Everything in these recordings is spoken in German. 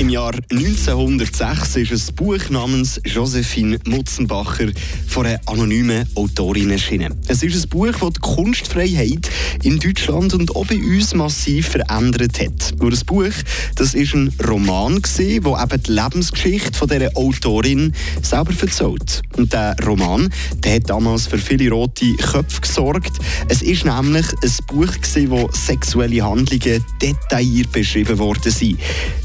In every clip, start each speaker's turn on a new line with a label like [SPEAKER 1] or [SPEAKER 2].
[SPEAKER 1] Im Jahr 1906 ist ein Buch namens Josephine Mutzenbacher von einer anonymen Autorin erschienen. Es ist ein Buch, das die Kunstfreiheit in Deutschland und auch bei uns massiv verändert hat. Nur das Buch, das ist ein Roman gewesen, wo eben die Lebensgeschichte von dieser Autorin selber erzählt. Und der Roman, der hat damals für viele rote Köpfe gesorgt. Es ist nämlich ein Buch gewesen, wo sexuelle Handlungen detailliert beschrieben worden sind.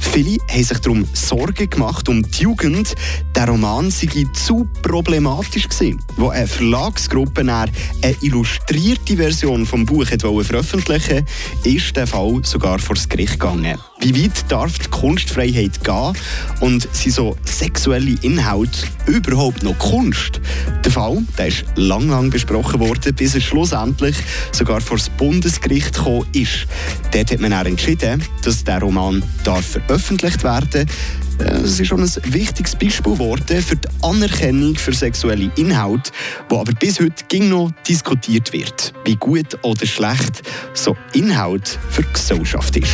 [SPEAKER 1] Viele haben sich darum Sorgen gemacht um die Jugend. Der Roman sei zu problematisch gewesen. Wo eine Verlagsgruppe eine illustrierte Version vom Buch veröffentlichen ist der Fall sogar vor das Gericht gegangen. Wie weit darf die Kunstfreiheit gehen und sind so sexuelle Inhalte überhaupt noch Kunst? Der Fall der ist lang, lang besprochen worden, bis er schlussendlich sogar vor das Bundesgericht gekommen ist. Dort hat man auch entschieden, dass der Roman darf veröffentlicht werden es ist schon ein wichtiges Beispiel geworden für die Anerkennung für sexuelle Inhalte, wo aber bis heute ging noch diskutiert wird, wie gut oder schlecht so Inhalt für die Gesellschaft ist.